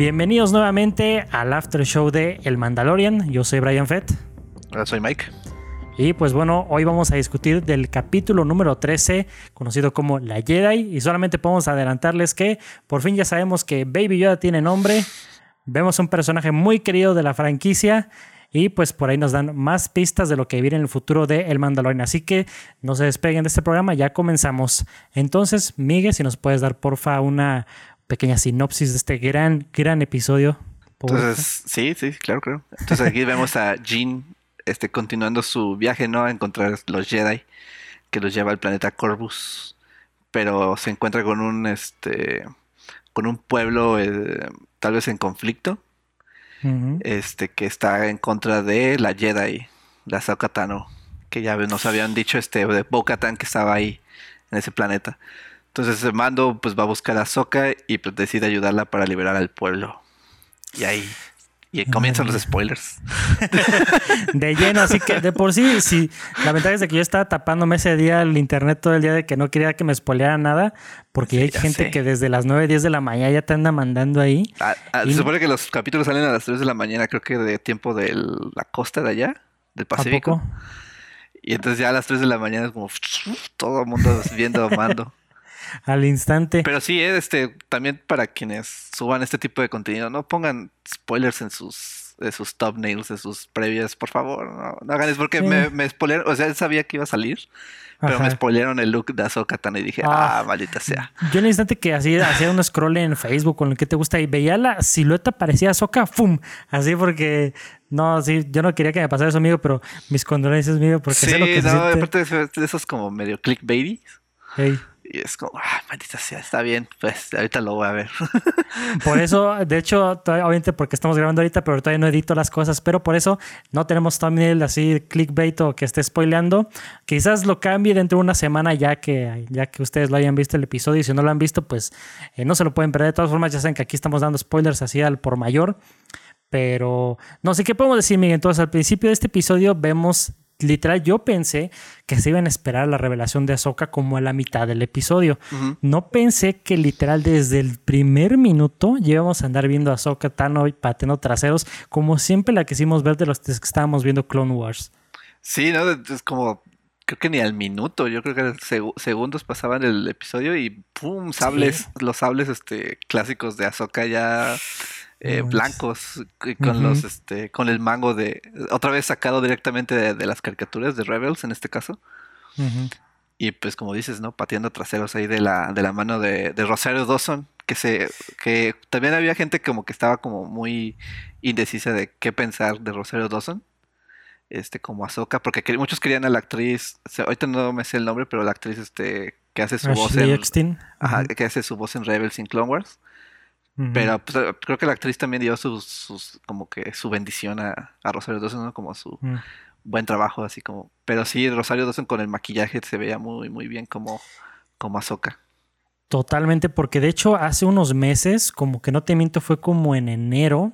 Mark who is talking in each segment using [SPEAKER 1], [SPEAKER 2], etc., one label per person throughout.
[SPEAKER 1] Bienvenidos nuevamente al after show de El Mandalorian. Yo soy Brian Fett.
[SPEAKER 2] Hola, soy Mike.
[SPEAKER 1] Y pues bueno, hoy vamos a discutir del capítulo número 13, conocido como La Jedi. Y solamente podemos adelantarles que por fin ya sabemos que Baby Yoda tiene nombre. Vemos un personaje muy querido de la franquicia. Y pues por ahí nos dan más pistas de lo que viene en el futuro de El Mandalorian. Así que no se despeguen de este programa, ya comenzamos. Entonces, Miguel, si nos puedes dar porfa una pequeña sinopsis de este gran, gran episodio.
[SPEAKER 2] Entonces, sí, sí, claro, claro. Entonces aquí vemos a Jean este, continuando su viaje, ¿no? A encontrar los Jedi que los lleva al planeta Corvus. Pero se encuentra con un este con un pueblo eh, tal vez en conflicto. Este que está en contra de la Jedi, la Tano, que ya nos habían dicho este de bo que estaba ahí en ese planeta. Entonces mando pues va a buscar a Soka y pues, decide ayudarla para liberar al pueblo. Y ahí y comienzan los spoilers.
[SPEAKER 1] de lleno, así que de por sí, sí, la ventaja es de que yo estaba tapándome ese día el internet todo el día de que no quería que me spoileara nada, porque hay gente que desde las 9, 10 de la mañana ya te anda mandando ahí.
[SPEAKER 2] Ah, ah, se supone que los capítulos salen a las 3 de la mañana, creo que de tiempo de la costa de allá, del Pacífico. Y entonces ya a las 3 de la mañana es como todo el mundo viendo mando
[SPEAKER 1] al instante.
[SPEAKER 2] Pero sí, eh, este, también para quienes suban este tipo de contenido, no pongan spoilers en sus, de sus thumbnails, en sus previas, por favor, no, hagan eso porque me, me spoileron, o sea, él sabía que iba a salir. Pero me spoilearon el look de Ahsoka Tano y dije, ah, ah, maldita sea.
[SPEAKER 1] Yo en el instante que hacía, hacía un scroll en Facebook con el que te gusta y veía la silueta parecía Ahsoka, ¡fum! Así porque, no, sí, yo no quería que me pasara eso, amigo, pero mis condolencias, amigo, porque
[SPEAKER 2] sí,
[SPEAKER 1] sé lo que
[SPEAKER 2] no, aparte de, esos como medio clickbaity. Hey. Y es como, ah, maldita sea, está bien, pues ahorita lo voy a ver.
[SPEAKER 1] Por eso, de hecho, obviamente porque estamos grabando ahorita, pero todavía no edito las cosas, pero por eso no tenemos thumbnail así clickbait o que esté spoileando. Quizás lo cambie dentro de una semana ya que, ya que ustedes lo hayan visto el episodio y si no lo han visto, pues eh, no se lo pueden perder. De todas formas, ya saben que aquí estamos dando spoilers así al por mayor. Pero no sé qué podemos decir, Miguel. Entonces, al principio de este episodio vemos literal, yo pensé que se iban a esperar la revelación de Ahsoka como a la mitad del episodio. No pensé que literal desde el primer minuto íbamos a andar viendo a Ahsoka, Tano y Pateno traseros, como siempre la que hicimos ver de los que estábamos viendo Clone Wars.
[SPEAKER 2] Sí, ¿no? Es como, creo que ni al minuto, yo creo que segundos pasaban el episodio y ¡pum! Sables, los sables este, clásicos de Ahsoka ya eh, blancos con los este con el mango de otra vez sacado directamente de, las caricaturas de Rebels en este caso. Y pues como dices no pateando traseros ahí de la de la mano de, Rosario Dawson que se que también había gente como que estaba como muy indecisa de qué pensar de Rosario Dawson este como Ahsoka porque muchos querían a la actriz ahorita no me sé el nombre pero la actriz este que hace su voz en ajá, que hace su voz en Rebels in Clone Wars pero pues, eh, creo que la actriz también dio sus, como que su bendición a, Rosario Dawson, ¿no? Como su mm. buen trabajo, así como. Pero sí, Rosario Dawson con el maquillaje se veía muy, muy bien como, como Ahsoka.
[SPEAKER 1] Totalmente, porque de hecho hace unos meses, como que no te miento, fue como en enero.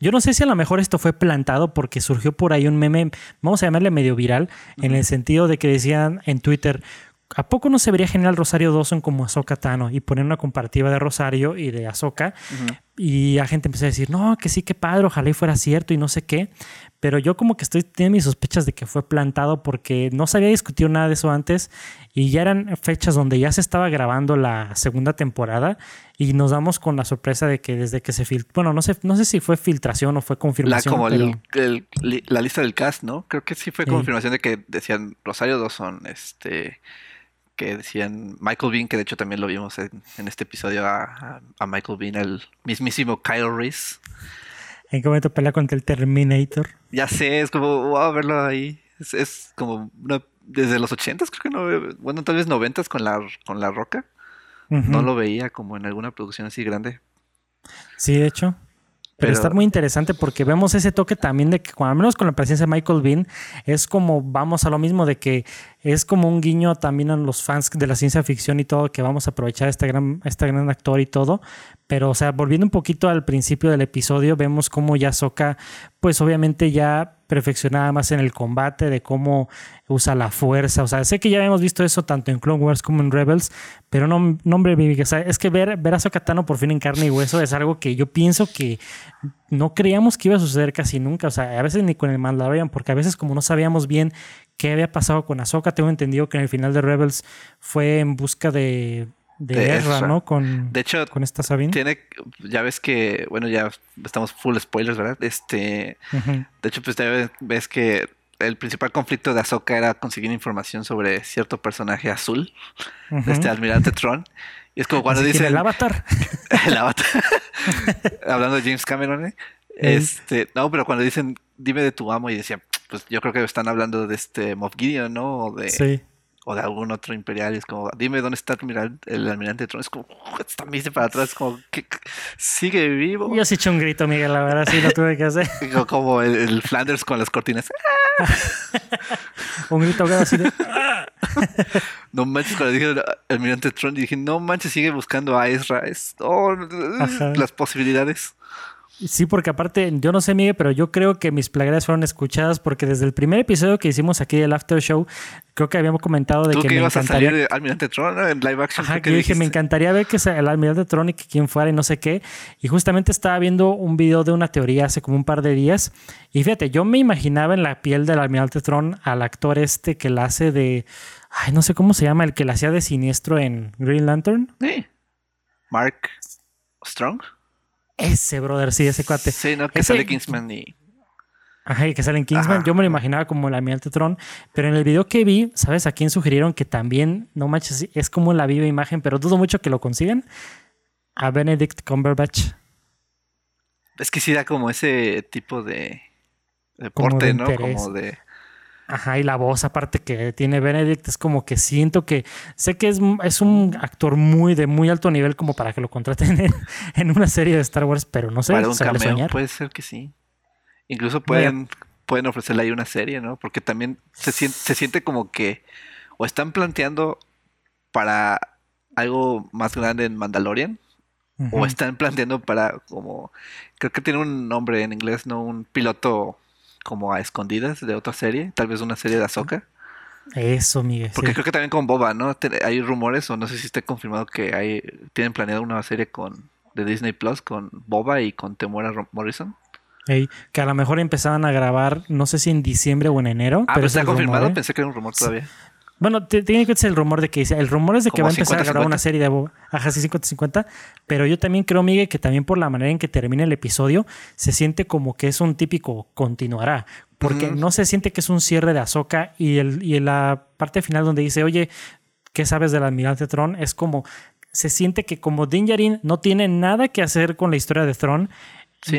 [SPEAKER 1] Yo no sé si a lo mejor esto fue plantado porque surgió por ahí un meme, vamos a llamarle medio viral, en el sentido de que decían en Twitter, ¿A poco no se vería genial Rosario Dawson como Ahsoka Tano y poner una comparativa de Rosario y de Ahsoka? Y la gente empezó a decir, no, que sí, que padre, ojalá y fuera cierto y no sé qué. Pero yo como que estoy, tengo mis sospechas de que fue plantado porque no se había discutido nada de eso antes y ya eran fechas donde ya se estaba grabando la segunda temporada y nos damos con la sorpresa de que desde que se filtró, bueno, no sé, no sé si fue filtración o fue confirmación.
[SPEAKER 2] La, como la lista del cast, ¿no? Creo que sí fue confirmación de que decían Rosario Dawson, este que decían Michael Bean, que de hecho también lo vimos en, este episodio a, Michael Bean, el mismísimo Kyle Reese.
[SPEAKER 1] ¿En qué momento pelea contra el Terminator?
[SPEAKER 2] Ya sé, es como, wow, verlo ahí. Es, como desde los ochentas, creo que no, bueno, tal vez noventas con la, con la roca. No lo veía como en alguna producción así grande.
[SPEAKER 1] Sí, de hecho. Pero, está muy interesante porque vemos ese toque también de que, al menos con la presencia de Michael Bean, es como vamos a lo mismo de que es como un guiño también a los fans de la ciencia ficción y todo, que vamos a aprovechar este gran, este gran actor y todo. Pero, o sea, volviendo un poquito al principio del episodio, vemos cómo ya Soka, pues obviamente ya perfeccionada más en el combate, de cómo usa la fuerza. O sea, sé que ya habíamos visto eso tanto en Clone Wars como en Rebels, pero no, no hombre, o sea, es que ver, ver a Sokatano por fin en carne y hueso es algo que yo pienso que no creíamos que iba a suceder casi nunca. O sea, a veces ni con el Mandalorian, porque a veces como no sabíamos bien qué había pasado con Ahsoka, tengo entendido que en el final de Rebels fue en busca de de, ¿no? Con,
[SPEAKER 2] de hecho,
[SPEAKER 1] con esta Sabine.
[SPEAKER 2] Tiene, ya ves que, bueno, ya estamos full spoilers, ¿verdad? Este, de hecho, pues ya ves que el principal conflicto de Ahsoka era conseguir información sobre cierto personaje azul, este almirante Tron. Y es como cuando dice
[SPEAKER 1] el avatar.
[SPEAKER 2] el avatar. Hablando de James Cameron, ¿eh? Este, no, pero cuando dicen dime de tu amo y decía, pues yo creo que están hablando de este Moff Gideon, ¿no? O de, sí o de algún otro imperial. es como, dime dónde está el almirante, Tron. Es como, está dice para atrás, como, que sigue vivo.
[SPEAKER 1] Yo sí eché un grito, Miguel, la verdad, sí lo tuve que hacer.
[SPEAKER 2] como el, Flanders con las cortinas.
[SPEAKER 1] un grito así de.
[SPEAKER 2] no manches, cuando dije almirante Tron, dije, no manches, sigue buscando a Ezra. Es, oh, las posibilidades.
[SPEAKER 1] Sí, porque aparte, yo no sé, Miguel, pero yo creo que mis plegarias fueron escuchadas porque desde el primer episodio que hicimos aquí del After Show, creo que habíamos comentado de que, me encantaría... a salir
[SPEAKER 2] Almirante Tron en live action.
[SPEAKER 1] Ajá, que yo dije, me encantaría ver que sea el Almirante Tron y que quien fuera y no sé qué. Y justamente estaba viendo un video de una teoría hace como un par de días. Y fíjate, yo me imaginaba en la piel del Almirante Tron al actor este que la hace de... Ay, no sé cómo se llama, el que la hacía de siniestro en Green Lantern.
[SPEAKER 2] Sí. Mark Strong.
[SPEAKER 1] Ese, brother, sí, ese cuate.
[SPEAKER 2] Sí, ¿no? Que sale Kingsman y.
[SPEAKER 1] Ajá, y que sale en Kingsman. Yo me lo imaginaba como el almirante Tron. Pero en el video que vi, ¿sabes a quién sugirieron que también, no manches, es como la viva imagen, pero dudo mucho que lo consigan? A Benedict Cumberbatch.
[SPEAKER 2] Es que sí da como ese tipo de deporte, ¿no? Como de.
[SPEAKER 1] Ajá, y la voz aparte que tiene Benedict es como que siento que sé que es, es un actor muy de muy alto nivel como para que lo contraten en, una serie de Star Wars, pero no sé.
[SPEAKER 2] Para un cameo puede ser que sí. Incluso pueden, pueden ofrecerle ahí una serie, ¿no? Porque también se siente, se siente como que o están planteando para algo más grande en Mandalorian o están planteando para como creo que tiene un nombre en inglés, no un piloto como a escondidas de otra serie, tal vez una serie de Ahsoka.
[SPEAKER 1] Eso, Miguel.
[SPEAKER 2] Porque creo que también con Boba, ¿no? Hay rumores, o no sé si esté confirmado que hay tienen planeado una serie con de Disney Plus con Boba y con Temora Morrison.
[SPEAKER 1] que a lo mejor empezaban a grabar, no sé si en diciembre o en enero.
[SPEAKER 2] Ah, pero, está confirmado, ¿eh? pensé que era un rumor todavía.
[SPEAKER 1] Bueno, tiene que ser el rumor de que el rumor es de que va a empezar a grabar una serie de Boba. Ajá, sí, 50-50. Pero yo también creo, Miguel, que también por la manera en que termina el episodio, se siente como que es un típico continuará. Porque no se siente que es un cierre de Ahsoka y, el, y en la parte final donde dice, oye, ¿qué sabes del almirante Tron? Es como, se siente que como Din no tiene nada que hacer con la historia de Tron,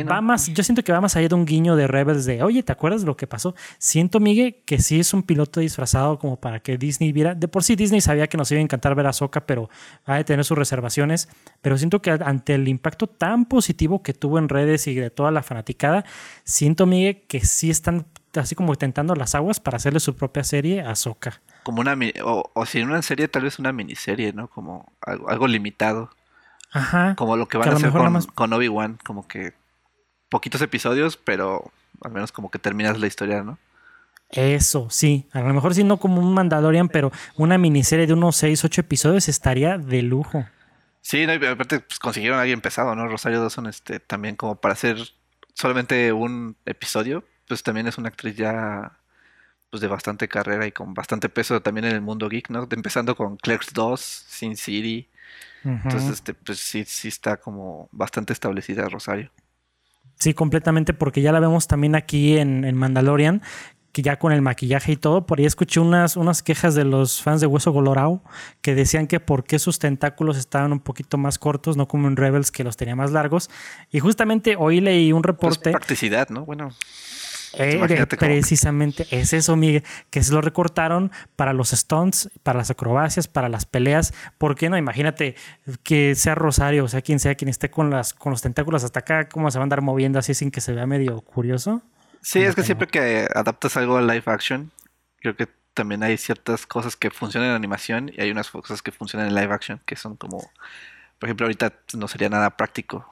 [SPEAKER 1] va más, yo siento que va más allá de un guiño de Rebels de, oye, ¿te acuerdas de lo que pasó? Siento, Miguel, que sí es un piloto disfrazado como para que Disney viera. De por sí Disney sabía que nos iba a encantar ver a Soca, pero ha de tener sus reservaciones. Pero siento que ante el impacto tan positivo que tuvo en redes y de toda la fanaticada, siento, Miguel, que sí están así como tentando las aguas para hacerle su propia serie a Soca.
[SPEAKER 2] Como una, o, o si en una serie, tal vez una miniserie, ¿no? Como algo, limitado.
[SPEAKER 1] Ajá.
[SPEAKER 2] Como lo que van a, hacer con, con Obi-Wan, como que poquitos episodios, pero al menos como que terminas la historia, ¿no?
[SPEAKER 1] Eso, sí. A lo mejor sí no como un Mandalorian, pero una miniserie de unos 6, 8 episodios estaría de lujo.
[SPEAKER 2] Sí, no, aparte pues, consiguieron a alguien pesado, ¿no? Rosario Dawson, este, también como para hacer solamente un episodio, pues también es una actriz ya pues de bastante carrera y con bastante peso también en el mundo geek, ¿no? Empezando con Clerks 2, Sin City. Entonces, este, pues sí, sí está como bastante establecida Rosario.
[SPEAKER 1] Sí, completamente, porque ya la vemos también aquí en, Mandalorian, que ya con el maquillaje y todo, por ahí escuché unas, unas quejas de los fans de Hueso Colorado que decían que por qué sus tentáculos estaban un poquito más cortos, no como en Rebels que los tenía más largos. Y justamente hoy leí un pues reporte.
[SPEAKER 2] practicidad, ¿no? Bueno.
[SPEAKER 1] Eh, precisamente es eso, Miguel, que se lo recortaron para los stunts, para las acrobacias, para las peleas. ¿Por qué no? Imagínate que sea Rosario, o sea, quien sea quien esté con, las, con los tentáculos hasta acá, cómo se va a andar moviendo así sin que se vea medio curioso.
[SPEAKER 2] Sí, es que siempre que adaptas algo a live action, creo que también hay ciertas cosas que funcionan en animación y hay unas cosas que funcionan en live action que son como por ejemplo, ahorita no sería nada práctico.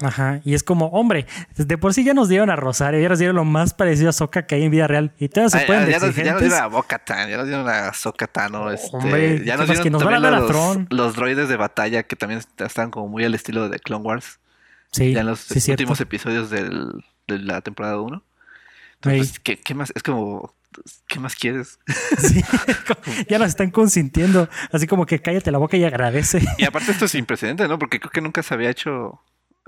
[SPEAKER 1] Ajá, y es como, hombre, de por sí ya nos dieron a Rosario, ya nos dieron lo más parecido a Soca que hay en vida real. Y todas se pueden
[SPEAKER 2] ya, nos, ya nos dieron a Bocatan, ya nos dieron a Sokatano, este,
[SPEAKER 1] hombre,
[SPEAKER 2] ya nos dieron
[SPEAKER 1] que nos van a dar a
[SPEAKER 2] los,
[SPEAKER 1] Tron.
[SPEAKER 2] los droides de batalla que también están como muy al estilo de Clone Wars.
[SPEAKER 1] Sí,
[SPEAKER 2] ya en los
[SPEAKER 1] sí, cierto.
[SPEAKER 2] últimos episodios del, de la temporada 1. Entonces, ¿qué, qué más? Es como, ¿qué más quieres?
[SPEAKER 1] Sí, ya nos están consintiendo, así como que cállate la boca y agradece.
[SPEAKER 2] Y aparte esto es sin ¿no? Porque creo que nunca se había hecho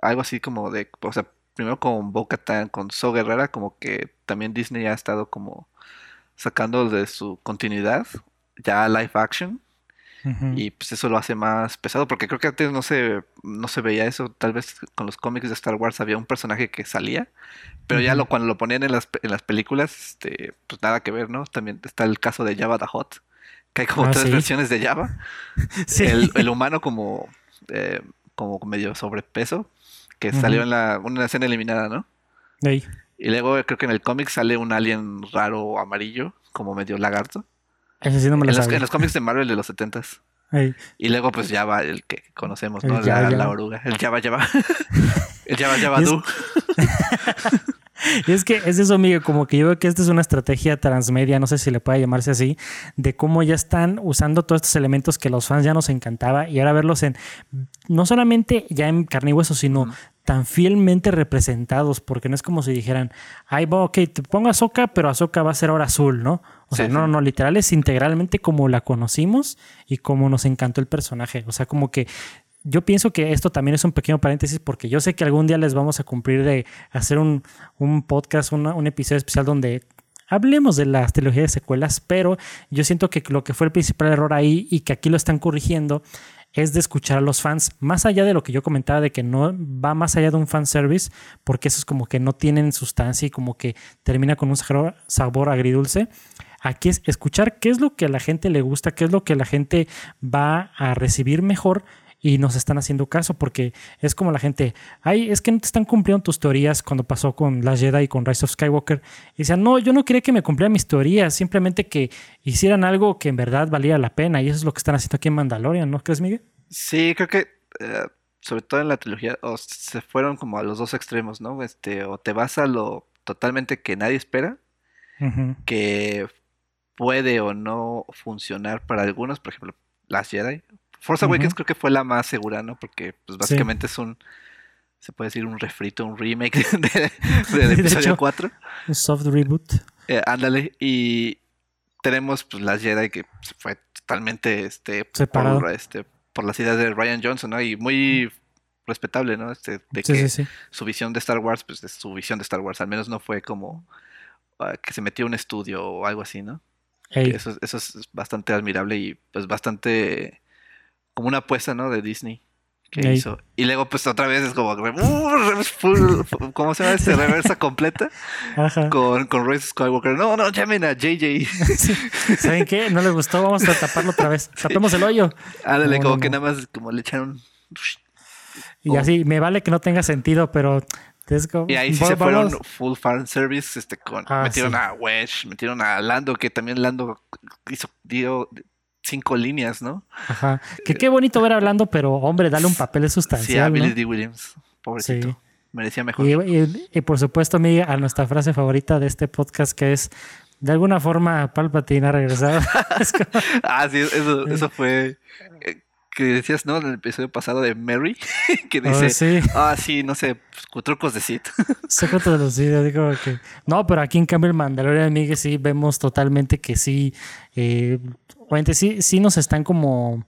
[SPEAKER 2] algo así como de, o sea, primero con Bo-Katan, con So Guerrera, como que también Disney ha estado como sacando de su continuidad ya live action Y pues eso lo hace más pesado porque creo que antes no se no se veía eso, tal vez con los cómics de Star Wars había un personaje que salía, pero ya lo cuando lo ponían en las en las películas, este, pues nada que ver, ¿no? También está el caso de Jabba the Hutt, que hay como
[SPEAKER 1] Ah,
[SPEAKER 2] tres
[SPEAKER 1] sí.
[SPEAKER 2] versiones de Jabba
[SPEAKER 1] Sí.
[SPEAKER 2] el, el humano como, eh, como medio sobrepeso, que salió en la, una escena eliminada, ¿no? Y luego creo que en el cómic sale un alien raro amarillo, como medio lagarto.
[SPEAKER 1] Ese sí no me
[SPEAKER 2] En
[SPEAKER 1] lo
[SPEAKER 2] los,
[SPEAKER 1] sabía.
[SPEAKER 2] en los cómics de Marvel de los 70s.
[SPEAKER 1] Ey.
[SPEAKER 2] Y luego pues ya va el que conocemos, ¿no?
[SPEAKER 1] Jabba
[SPEAKER 2] La, la oruga. El Java Java. el Java Java Du.
[SPEAKER 1] Y es que es eso, Miguel, como que yo veo que esta es una estrategia transmedia, no sé si le puede llamarse así, de cómo ya están usando todos estos elementos que los fans ya nos encantaba y ahora verlos en, no solamente ya en carne y hueso, sino tan fielmente representados, porque no es como si dijeran, ay, va, ok, te pongo Ahsoka, pero Ahsoka va a ser ahora azul, ¿no? O sea,
[SPEAKER 2] Sí,
[SPEAKER 1] no, no, literal es integralmente como la conocimos y como nos encantó el personaje. O sea, como que yo pienso que esto también es un pequeño paréntesis porque yo sé que algún día les vamos a cumplir de hacer un, un podcast, una- un episodio especial donde hablemos de las trilogías de secuelas, pero yo siento que lo que fue el principal error ahí y que aquí lo están corrigiendo es de escuchar a los fans, más allá de lo que yo comentaba de que no va más allá de un fanservice, porque eso es como que no tienen sustancia y como que termina con un sabor agridulce. Aquí es escuchar qué es lo que a la gente le gusta, qué es lo que la gente va a recibir mejor y nos están haciendo caso porque es como la gente, ay, es que no te están cumpliendo tus teorías cuando pasó con Last Jedi y con Rise of Skywalker. Y decían, no, yo no quería que me cumplieran mis teorías, simplemente que hicieran algo que en verdad valía la pena y eso es lo que están haciendo aquí en Mandalorian, ¿no crees, Miguel?
[SPEAKER 2] Sí, creo que eh, sobre todo en la trilogía o se fueron como a los dos extremos, ¿no? Este, o te vas a lo totalmente que nadie espera, que puede o no funcionar para algunos, por ejemplo, Last Jedi. Force Awakens creo que fue la más segura, ¿no? Porque pues básicamente es un, se puede decir un refrito, un remake de, del
[SPEAKER 1] de
[SPEAKER 2] episodio
[SPEAKER 1] hecho.
[SPEAKER 2] 4.
[SPEAKER 1] Un soft reboot.
[SPEAKER 2] Eh, ándale, y tenemos pues Last Jedi que fue totalmente este,
[SPEAKER 1] Separado.
[SPEAKER 2] por, este, por las ideas de Ryan Johnson, ¿no? Y muy respetable, ¿no? Este, de
[SPEAKER 1] Sí,
[SPEAKER 2] que
[SPEAKER 1] sí, sí.
[SPEAKER 2] su visión de Star Wars, pues es su visión de Star Wars, al menos no fue como ah, que se metió a un estudio o algo así, ¿no? Eso, eso es bastante admirable y pues bastante como una apuesta, ¿no? De Disney que
[SPEAKER 1] Ey.
[SPEAKER 2] hizo. Y luego pues otra vez es como, uh, full- ¿cómo se llama este? Reversa completa
[SPEAKER 1] Ajá.
[SPEAKER 2] con, con Rise Skywalker. No, no, llamen a JJ.
[SPEAKER 1] Sí. ¿Saben qué? No les gustó, vamos a taparlo otra vez. Tapemos el hoyo.
[SPEAKER 2] Ándale,
[SPEAKER 1] No,
[SPEAKER 2] como
[SPEAKER 1] no,
[SPEAKER 2] que
[SPEAKER 1] no.
[SPEAKER 2] nada más como le echaron...
[SPEAKER 1] Y
[SPEAKER 2] Oh.
[SPEAKER 1] así, me vale que no tenga sentido, pero como-
[SPEAKER 2] Y ahí sí se fueron full fan service, este, con,
[SPEAKER 1] Ah,
[SPEAKER 2] metieron
[SPEAKER 1] sí.
[SPEAKER 2] a Wedge, metieron a Lando, que también Lando hizo, dio cinco líneas, ¿no?
[SPEAKER 1] Ajá. Que qué bonito ver hablando, pero hombre, dale un papel
[SPEAKER 2] Sí, a
[SPEAKER 1] sustancial.
[SPEAKER 2] Billy
[SPEAKER 1] ¿no?
[SPEAKER 2] D. Williams, pobrecito.
[SPEAKER 1] Sí.
[SPEAKER 2] Merecía mejor.
[SPEAKER 1] Y, y- y por supuesto, amiga, a nuestra frase favorita de este podcast, que es de alguna forma Palpatine ha regresado.
[SPEAKER 2] Ah, sí, eso, eso fue eh, que decías, ¿no? En el episodio pasado de Mary, que dice,
[SPEAKER 1] sí,
[SPEAKER 2] ah, sí, no sé, pues, trucos de Sith.
[SPEAKER 1] secreto de los digo que... No, pero aquí en cambio el Mandalorian, Miguel, sí vemos totalmente que sí, eh, obviamente sí, sí nos están como,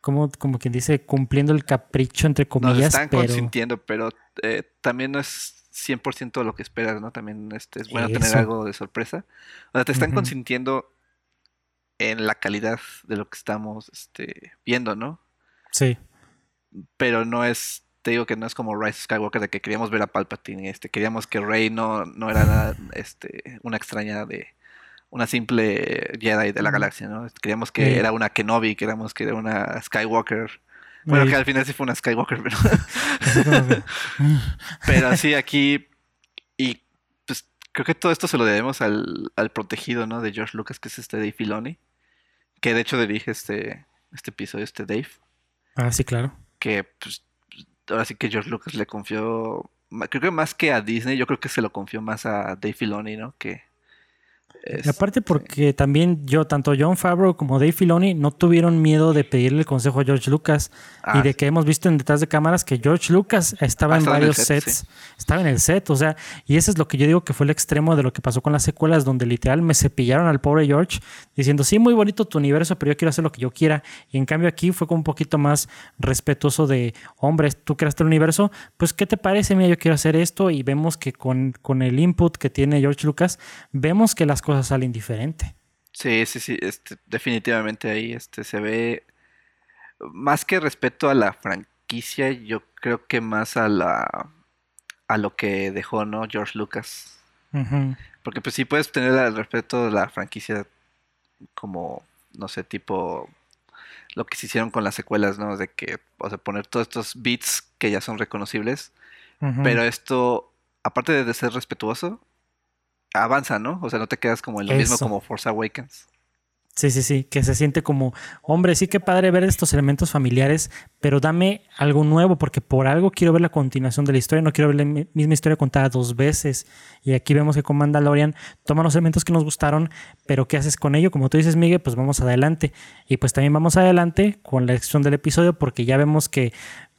[SPEAKER 1] como, como quien dice, cumpliendo el capricho, entre
[SPEAKER 2] Nos
[SPEAKER 1] comillas,
[SPEAKER 2] están
[SPEAKER 1] pero...
[SPEAKER 2] consintiendo, pero eh, también no es 100% lo que esperas, ¿no? También este, es bueno tener algo de sorpresa. O sea, te están
[SPEAKER 1] Ujú.
[SPEAKER 2] consintiendo en la calidad de lo que estamos este, viendo, ¿no?
[SPEAKER 1] Sí,
[SPEAKER 2] Pero no es, te digo que no es como Rise of Skywalker de que queríamos ver a Palpatine, este, queríamos que Rey no, no era nada, este, una extraña de una simple Jedi de la galaxia, ¿no? Queríamos que
[SPEAKER 1] Sí.
[SPEAKER 2] era una Kenobi, queríamos que era una Skywalker. Bueno, que al final sí fue una Skywalker, pero Pero sí, aquí. Y pues creo que todo esto se lo debemos al, al protegido, ¿no? De George Lucas, que es este Dave Filoni. Que de hecho dirige este, este episodio, este Dave.
[SPEAKER 1] Ah, sí, claro.
[SPEAKER 2] que pues, ahora sí que George Lucas le confió, creo que más que a Disney, yo creo que se lo confió más a Dave Filoni, ¿no? Que
[SPEAKER 1] y aparte porque también yo, tanto John Favreau como Dave Filoni no tuvieron miedo de pedirle el consejo a George Lucas y de ah. que hemos visto en detrás de cámaras que George Lucas estaba ah, en varios sets, estaba en el set, o sea, y eso es lo que yo digo que fue el extremo de lo que pasó con las secuelas, donde literal me cepillaron al pobre George diciendo, sí, muy bonito tu universo, pero yo quiero hacer lo que yo quiera. Y en cambio aquí fue como un poquito más respetuoso de, hombre, tú creaste el universo, pues ¿qué te parece? Mira, yo quiero hacer esto y vemos que con, con el input que tiene George Lucas, vemos que las cosas sale indiferente.
[SPEAKER 2] Sí, sí, sí, este, definitivamente ahí este, se ve más que respeto a la franquicia, yo creo que más a la a lo que dejó, ¿no? George Lucas. Porque pues sí puedes tener el respeto de la franquicia como, no sé, tipo lo que se hicieron con las secuelas, ¿no? De que, o sea, poner todos estos beats que ya son reconocibles. Pero esto, aparte de ser respetuoso, avanza, ¿no? O sea, no te quedas como en lo mismo como Force Awakens.
[SPEAKER 1] Sí, sí, sí, que se siente como, hombre, sí que padre ver estos elementos familiares, pero dame algo nuevo, porque por algo quiero ver la continuación de la historia, no quiero ver la misma historia contada dos veces. Y aquí vemos que con Mandalorian toma los elementos que nos gustaron, pero ¿qué haces con ello? Como tú dices, Miguel, pues vamos adelante. Y pues también vamos adelante con la elección del episodio, porque ya vemos que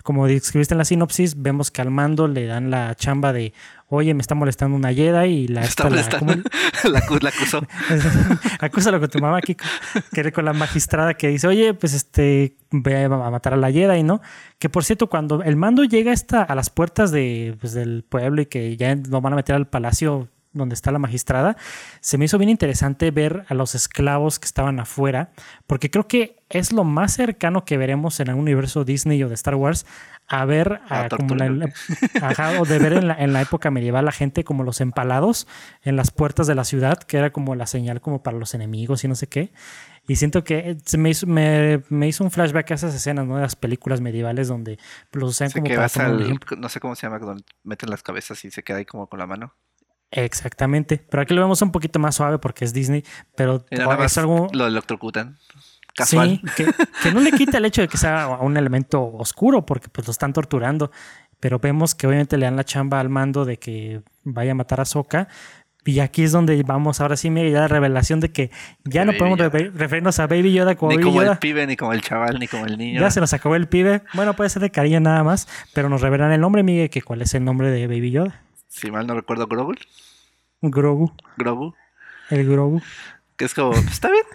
[SPEAKER 1] como describiste en la sinopsis, vemos que al mando le dan la chamba de, oye, me está molestando una Jedi y la...
[SPEAKER 2] Está molestando. La, la, acusó.
[SPEAKER 1] Acúsalo con tu mamá aquí, que con la magistrada que dice, oye, pues este, ve a matar a la Jedi, ¿no? Que por cierto, cuando el mando llega esta, a las puertas de, pues, del pueblo y que ya lo van a meter al palacio donde está la magistrada, se me hizo bien interesante ver a los esclavos que estaban afuera, porque creo que es lo más cercano que veremos en el universo Disney o de Star Wars a ver a, como o de ver en la, en la, época medieval la gente como los empalados en las puertas de la ciudad, que era como la señal como para los enemigos y no sé qué. Y siento que se me hizo, me, me hizo un flashback a esas escenas, ¿no? De las películas medievales donde los usan como
[SPEAKER 2] para al, No sé cómo se llama, donde meten las cabezas y se queda ahí como con la mano.
[SPEAKER 1] Exactamente. Pero aquí lo vemos un poquito más suave porque es Disney, pero
[SPEAKER 2] es algo... Lo electrocutan. Casual.
[SPEAKER 1] Sí, que, no le quita el hecho de que sea un elemento oscuro porque pues lo están torturando. Pero vemos que obviamente le dan la chamba al mando de que vaya a matar a Soka. Y aquí es donde vamos, ahora sí me da la revelación de que ya no podemos referirnos a Baby Yoda como
[SPEAKER 2] ni
[SPEAKER 1] como
[SPEAKER 2] el pibe, ni como el chaval, ni como el niño.
[SPEAKER 1] Ya se nos acabó el pibe. Bueno, puede ser de cariño nada más, pero nos revelan el nombre, Miguel, que cuál es el nombre de Baby Yoda.
[SPEAKER 2] Si mal no recuerdo, Grogu.
[SPEAKER 1] Grogu.
[SPEAKER 2] Grogu.
[SPEAKER 1] El Grogu.
[SPEAKER 2] Que es como, pues, está bien.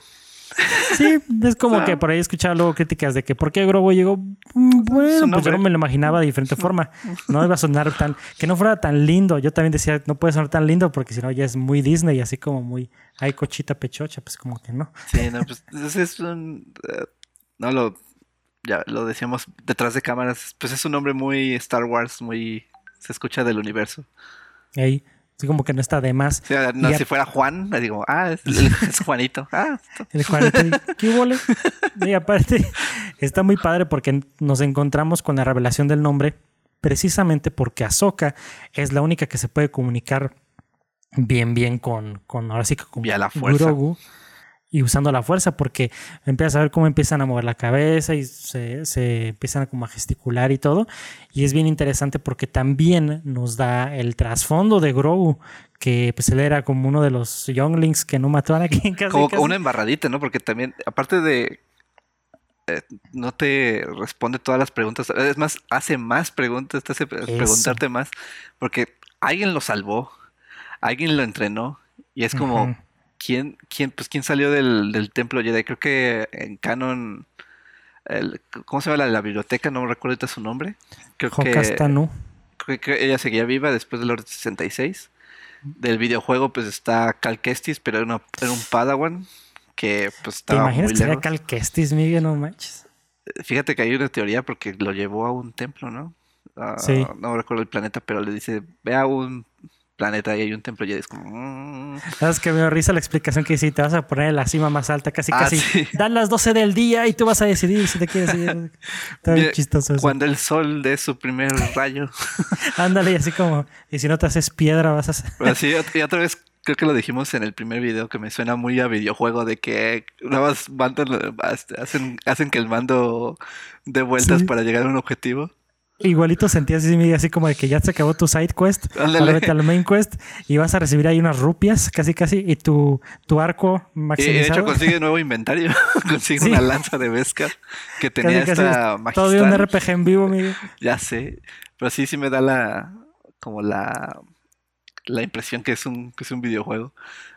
[SPEAKER 1] Sí, es como que por ahí he escuchado luego críticas de que ¿por qué Grogu llegó? Mm, bueno, pues yo me lo imaginaba de diferente forma. No iba a sonar tan, que no fuera tan lindo. Yo también decía, no puede sonar tan lindo porque si no ya es muy Disney, así como muy, ay, cochita pechocha, pues como que no.
[SPEAKER 2] Sí, no, pues es un, eh, no lo, ya lo decíamos detrás de cámaras, pues es un nombre muy Star Wars, muy, se escucha del universo.
[SPEAKER 1] Ahí. Así como que no está de más.
[SPEAKER 2] no, si fuera Juan, le digo, ah, es, Juanito. Ah,
[SPEAKER 1] el Juanito, ¿qué huele? Y aparte, está muy padre porque nos encontramos con la revelación del nombre precisamente porque Ahsoka es la única que se puede comunicar bien, bien con, con ahora sí que con
[SPEAKER 2] la fuerza. Grogu
[SPEAKER 1] y usando la fuerza porque empiezas a ver cómo empiezan a mover la cabeza y se, se, empiezan a como a gesticular y todo. Y es bien interesante porque también nos da el trasfondo de Grogu, que pues él era como uno de los younglings que no mató a quien casi,
[SPEAKER 2] Como una embarradita, ¿no? Porque también, aparte de... Eh, no te responde todas las preguntas. Es más, hace más preguntas, te hace preguntarte más. Porque alguien lo salvó, alguien lo entrenó. Y es como... ¿quién, quién, pues, quién salió del, del templo Jedi? Creo que en canon, el, ¿cómo se llama la, la biblioteca? No recuerdo ahorita su nombre. Creo que, creo que ella seguía viva después del Orden 66. Del videojuego, pues está Cal Kestis, pero era, era un Padawan que pues estaba
[SPEAKER 1] ¿Te imaginas que era Cal Kestis, Miguel? No manches.
[SPEAKER 2] Fíjate que hay una teoría porque lo llevó a un templo, ¿no? Ah, sí. No recuerdo el planeta, pero le dice, ve a un planeta y hay un templo y es como...
[SPEAKER 1] Mm". ¿Sabes que me dio risa la explicación que si te vas a poner en la cima más alta, casi ah, casi dan las 12 del día y tú vas a decidir si te quieres ir. Está chistoso eso.
[SPEAKER 2] Cuando el sol dé su primer rayo.
[SPEAKER 1] Ándale, y así como, y si no te haces piedra vas a
[SPEAKER 2] hacer... Así, y otra vez creo que lo dijimos en el primer video, que me suena muy a videojuego, de que nada más hacen, hacen que el mando dé vueltas para llegar a un objetivo.
[SPEAKER 1] Igualito sentías así, así como de que ya se acabó tu side quest, ahora vete al main quest y vas a recibir ahí unas rupias, casi casi, y tu, tu arco maximizado. Y de hecho
[SPEAKER 2] consigue nuevo inventario, consigue una lanza de Beskar que tenía esta
[SPEAKER 1] magistral. Todo un RPG en vivo, Miguel.
[SPEAKER 2] Ya sé, pero sí, sí me da la, como la la impresión que es un, que es un videojuego.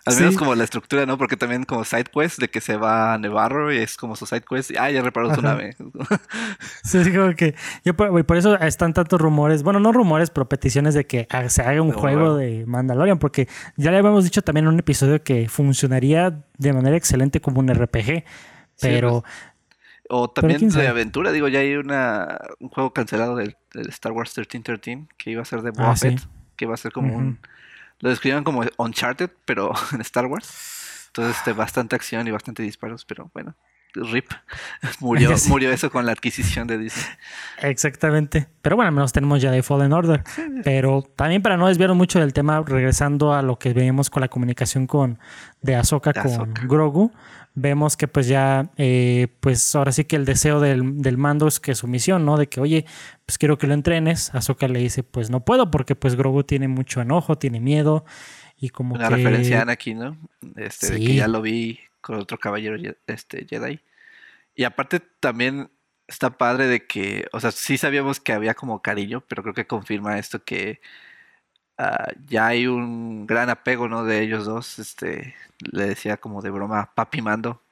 [SPEAKER 2] Al menos como la estructura, ¿no? Porque también como side quest de que se va a Nevarro y es como su side quest y, ah, ya reparó su nave.
[SPEAKER 1] sí, es como que yo por, eso están tantos rumores, bueno, no rumores, pero peticiones de que se haga un juego de Mandalorian, porque ya le habíamos dicho también en un episodio que funcionaría de manera excelente como un RPG, pero...
[SPEAKER 2] Pues, o también de aventura, digo, ya hay una, un juego cancelado del, Star Wars 1313 que iba a ser de Boba ah, que iba a ser como un lo describan como Uncharted, pero en Star Wars. Entonces, este, bastante acción y bastante disparos, pero bueno, RIP. Murió, murió eso con la adquisición de Disney.
[SPEAKER 1] Exactamente. Pero bueno, al menos tenemos ya de Fallen Order. Pero también para no desviar mucho del tema, regresando a lo que veíamos con la comunicación con de Ahsoka con Grogu vemos que pues ya, eh, pues ahora sí que el deseo del, del, mando es que su misión, ¿no? De que, oye, pues quiero que lo entrenes. Ahsoka le dice, pues no puedo porque pues Grogu tiene mucho enojo, tiene miedo y como
[SPEAKER 2] Una referencia a Anakin, ¿no? Este, de que ya lo vi con otro caballero este, Jedi. Y aparte también está padre de que, o sea, sí sabíamos que había como cariño, pero creo que confirma esto que Ah, ya hay un gran apego, ¿no? De ellos dos. Este, le decía como de broma, papi mando.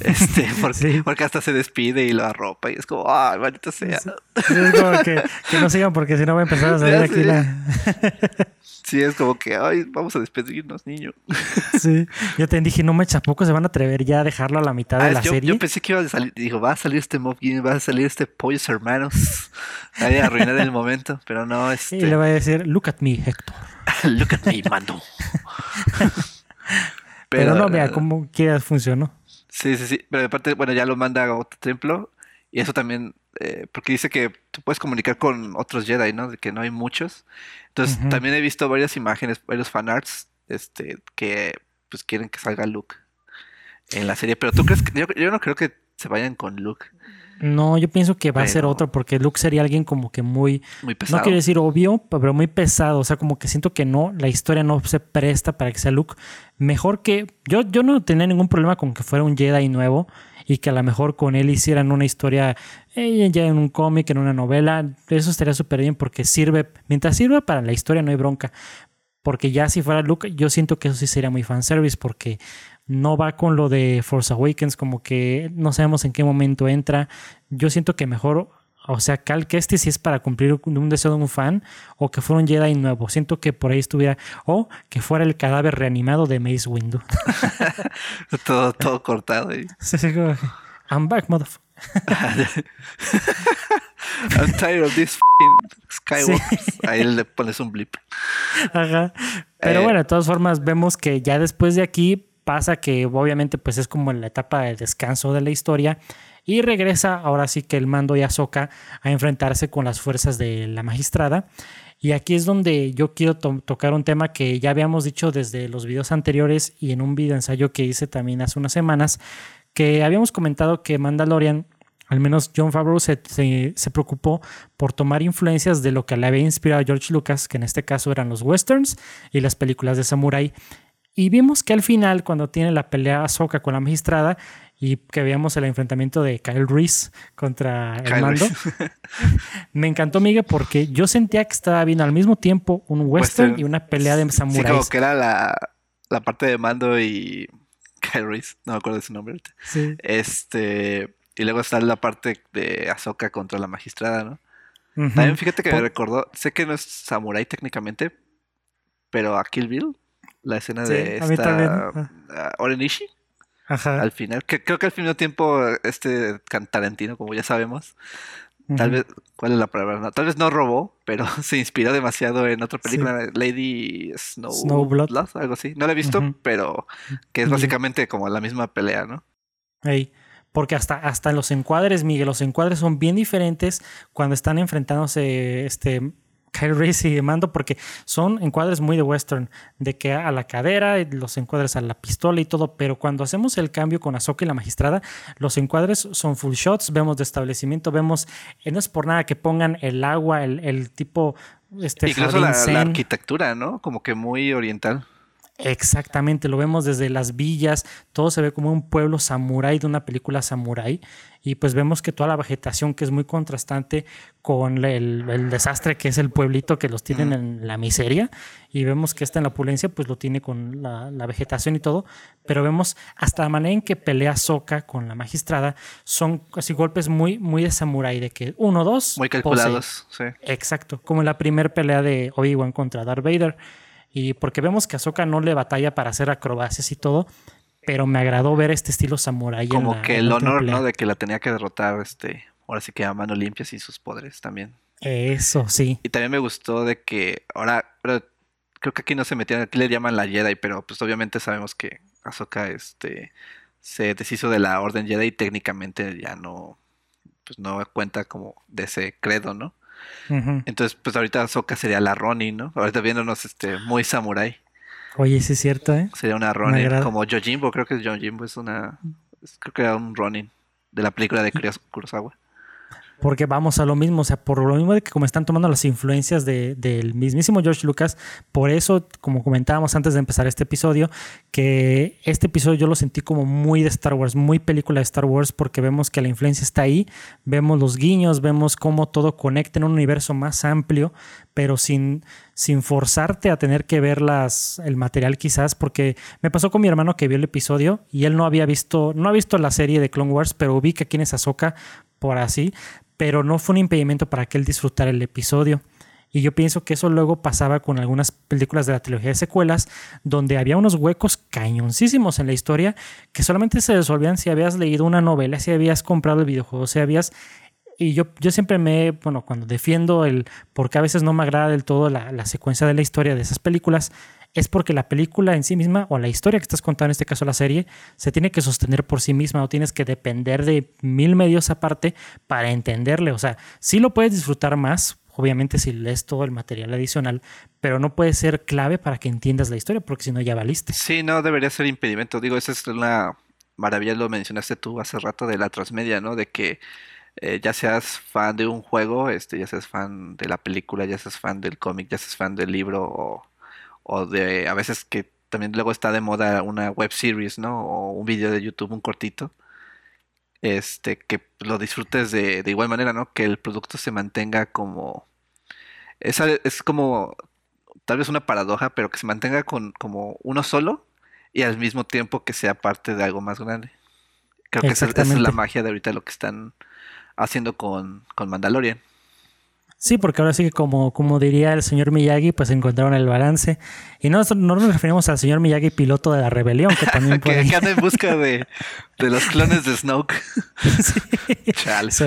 [SPEAKER 2] Este, porque, hasta se despide y lo arropa y es como, ay, maldita sea. es
[SPEAKER 1] como que, no sigan porque si no va a empezar a salir aquí la.
[SPEAKER 2] sí, es como que, ay, vamos a despedirnos, niño.
[SPEAKER 1] sí, yo te dije, no me poco se van a atrever ya a dejarlo a la mitad de ah, la serie.
[SPEAKER 2] Yo pensé que iba a salir, dijo, va a salir este Mob va a salir este Pollos Hermanos. Ahí a arruinar el momento, pero no, este.
[SPEAKER 1] Y le va a decir, look at me, Héctor.
[SPEAKER 2] look at me, mando.
[SPEAKER 1] pero, no, vea cómo que funcionó.
[SPEAKER 2] Sí, sí, sí. Pero aparte, bueno, ya lo manda a otro templo. Y eso también, eh, porque dice que tú puedes comunicar con otros Jedi, ¿no? De que no hay muchos. Entonces, también he visto varias imágenes, varios fanarts, este, que pues quieren que salga Luke en la serie. Pero tú crees que, yo, yo no creo que se vayan con Luke.
[SPEAKER 1] No, yo pienso que va a ser otro, porque Luke sería alguien como que muy, muy pesado. no quiero decir obvio, pero muy pesado. O sea, como que siento que no, la historia no se presta para que sea Luke. Mejor que. Yo, yo no tenía ningún problema con que fuera un Jedi nuevo y que a lo mejor con él hicieran una historia eh, ya en un cómic, en una novela. Eso estaría súper bien porque sirve. Mientras sirva para la historia, no hay bronca. Porque ya si fuera Luke, yo siento que eso sí sería muy fanservice porque no va con lo de Force Awakens, como que no sabemos en qué momento entra. Yo siento que mejor, o sea, Cal que este si es para cumplir un deseo de un fan, o que fuera un Jedi nuevo. Siento que por ahí estuviera, o que fuera el cadáver reanimado de Mace Windu.
[SPEAKER 2] todo, todo cortado ahí.
[SPEAKER 1] I'm back, motherfucker.
[SPEAKER 2] I'm tired of this Skywalkers. Ahí le pones un blip.
[SPEAKER 1] Ajá. Pero eh, bueno, de todas formas, vemos que ya después de aquí pasa que obviamente pues es como en la etapa de descanso de la historia y regresa ahora sí que el mando y Ahsoka a enfrentarse con las fuerzas de la magistrada. Y aquí es donde yo quiero tocar un tema que ya habíamos dicho desde los videos anteriores y en un video ensayo que hice también hace unas semanas, que habíamos comentado que Mandalorian, al menos John Favreau se, se, preocupó por tomar influencias de lo que le había inspirado a George Lucas, que en este caso eran los westerns y las películas de samurai y vimos que al final, cuando tiene la pelea Ahsoka con la magistrada y que veíamos el enfrentamiento de Kyle Reese contra el mando, me encantó, Miguel, porque yo sentía que estaba viendo al mismo tiempo un western, y una pelea de samuráis. Sí,
[SPEAKER 2] como que era la, parte de mando y Kyle Reese, no me acuerdo de su nombre Sí. Este, y luego está la parte de Ahsoka contra la magistrada, ¿no? También fíjate que me recordó, sé que no es samurai técnicamente, pero a Kill Bill la escena de esta uh, Orenishi. Ajá. Al final, que creo que al mismo tiempo este Tarantino, como ya sabemos, tal vez, ¿cuál es la palabra? tal vez no robó, pero se inspiró demasiado en otra película, Lady Snow Snowblood, algo así. No la he visto, pero que es básicamente como la misma pelea, ¿no?
[SPEAKER 1] Ahí. Porque hasta, hasta los encuadres, Miguel, los encuadres son bien diferentes cuando están enfrentándose este Kyle Reese y Mando porque son encuadres muy de western, de que a la cadera, los encuadres a la pistola y todo, pero cuando hacemos el cambio con Ahsoka y la magistrada, los encuadres son full shots, vemos de establecimiento, vemos, eh, no es por nada que pongan el agua, el, tipo... Este,
[SPEAKER 2] Incluso la, la arquitectura, ¿no? Como que muy oriental.
[SPEAKER 1] Exactamente, lo vemos desde las villas, todo se ve como un pueblo samurái de una película samurái y pues vemos que toda la vegetación que es muy contrastante con el, desastre que es el pueblito que los tienen en la miseria y vemos que esta en la opulencia pues lo tiene con la, vegetación y todo, pero vemos hasta la manera en que pelea Soka con la magistrada son así golpes muy, muy de samurái, de que uno, dos.
[SPEAKER 2] Muy calculados, sí.
[SPEAKER 1] Exacto, como en la primera pelea de Obi-Wan contra Darth Vader y porque vemos que Ahsoka no le batalla para hacer acrobacias y todo, pero me agradó ver este estilo samurai.
[SPEAKER 2] Como que el honor, ¿no? De que la tenía que derrotar, este, ahora sí que a mano limpia y sus poderes también.
[SPEAKER 1] Eso, sí.
[SPEAKER 2] Y también me gustó de que ahora, creo que aquí no se metían, aquí le llaman la Jedi, pero pues obviamente sabemos que Ahsoka, este, se deshizo de la Orden Jedi y técnicamente ya no, pues no cuenta como de ese credo, ¿no? Entonces, pues ahorita Soka sería la Ronin, ¿no? Ahorita viéndonos este, muy samurai.
[SPEAKER 1] Oye, sí es cierto, ¿eh?
[SPEAKER 2] Sería una Ronin, como Yojimbo, creo que Yojimbo es una... Creo que era un Ronin de la película de Kurosawa.
[SPEAKER 1] Porque vamos a lo mismo, o sea, por lo mismo de que como están tomando las influencias del mismísimo George Lucas, por eso, como comentábamos antes de empezar este episodio, que este episodio yo lo sentí como muy de Star Wars, muy película de Star Wars, porque vemos que la influencia está ahí, vemos los guiños, vemos cómo todo conecta en un universo más amplio, pero sin, sin forzarte a tener que ver las, el material quizás, porque me pasó con mi hermano que vio el episodio y él no había visto, no ha visto la serie de Clone Wars, pero ubica quién es Ahsoka por así, pero no fue un impedimento para que él disfrutara el episodio. Y yo pienso que eso luego pasaba con algunas películas de la trilogía de secuelas, donde había unos huecos cañoncísimos en la historia que solamente se resolvían si habías leído una novela, si habías comprado el videojuego, si habías... Y yo, yo siempre me, bueno, cuando defiendo el, porque a veces no me agrada del todo la, la secuencia de la historia de esas películas, es porque la película en sí misma o la historia que estás contando, en este caso la serie, se tiene que sostener por sí misma, no tienes que depender de mil medios aparte para entenderle. O sea, sí lo puedes disfrutar más, obviamente si lees todo el material adicional, pero no puede ser clave para que entiendas la historia, porque si no ya valiste.
[SPEAKER 2] Sí, no debería ser impedimento. Digo, esa es una maravilla, lo mencionaste tú hace rato de la transmedia, ¿no? De que eh, ya seas fan de un juego, este, ya seas fan de la película, ya seas fan del cómic, ya seas fan del libro o o de a veces que también luego está de moda una web series, ¿no? O un video de YouTube, un cortito. Este, que lo disfrutes de, de igual manera, ¿no? Que el producto se mantenga como. Es, es como. Tal vez una paradoja, pero que se mantenga con como uno solo y al mismo tiempo que sea parte de algo más grande. Creo que esa, es la magia de ahorita lo que están haciendo con, con Mandalorian.
[SPEAKER 1] Sí, porque ahora sí que como, como diría el señor Miyagi, pues encontraron el balance. Y no, no nos referimos al señor Miyagi, piloto de la rebelión, que también
[SPEAKER 2] puede... que, anda en busca de, los clones de Snoke. sí.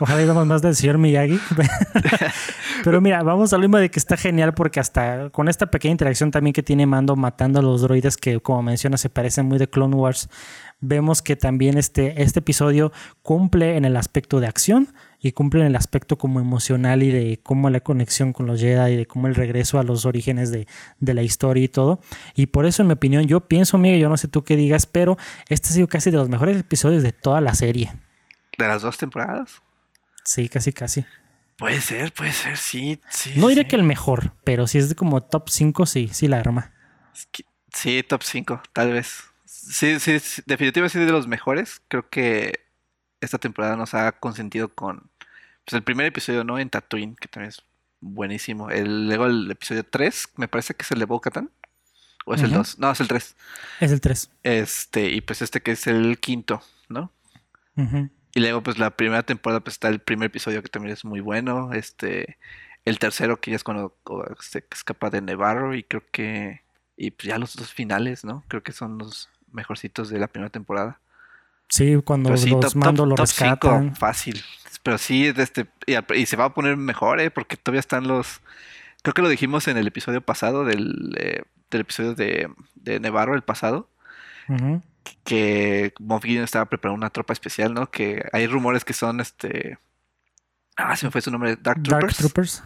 [SPEAKER 1] ojalá digamos más del señor Miyagi. Pero mira, vamos a lo mismo de que está genial porque hasta con esta pequeña interacción también que tiene Mando matando a los droides que como menciona se parecen muy de Clone Wars, vemos que también este, este episodio cumple en el aspecto de acción y cumple en el aspecto como emocional y de cómo la conexión con los Jedi y de cómo el regreso a los orígenes de, la historia y todo. Y por eso, en mi opinión, yo pienso, Miguel, yo no sé tú qué digas, pero este ha sido casi de los mejores episodios de toda la serie.
[SPEAKER 2] ¿De las dos temporadas?
[SPEAKER 1] Sí, casi, casi.
[SPEAKER 2] Puede ser, puede ser, sí. sí
[SPEAKER 1] no diré que el mejor, pero si es de como top 5, sí, sí la arma.
[SPEAKER 2] Sí, top 5, tal vez. Sí, sí, definitivamente sí de los mejores. Creo que esta temporada nos ha consentido con pues el primer episodio, ¿no? En Tatooine, que también es buenísimo. El, luego el episodio 3, me parece que es el de bo ¿O es el 2? No, es el 3.
[SPEAKER 1] Es el 3.
[SPEAKER 2] Este, y pues este que es el quinto, ¿no? Y luego, pues la primera temporada, pues está el primer episodio que también es muy bueno. Este, el tercero que ya es cuando se escapa de Nevarro y creo que... Y pues ya los dos finales, ¿no? Creo que son los mejorcitos de la primera temporada.
[SPEAKER 1] Sí, cuando los mando lo rescatan.
[SPEAKER 2] fácil. Pero sí, este, y, se va a poner mejor, ¿eh? Porque todavía están los... Creo que lo dijimos en el episodio pasado, del, eh, del episodio de, de Nevarro, el pasado. Que Moff Gideon estaba preparando una tropa especial, ¿no? Que hay rumores que son, este... Ah, se me fue su nombre, Dark Troopers. Dark Troopers.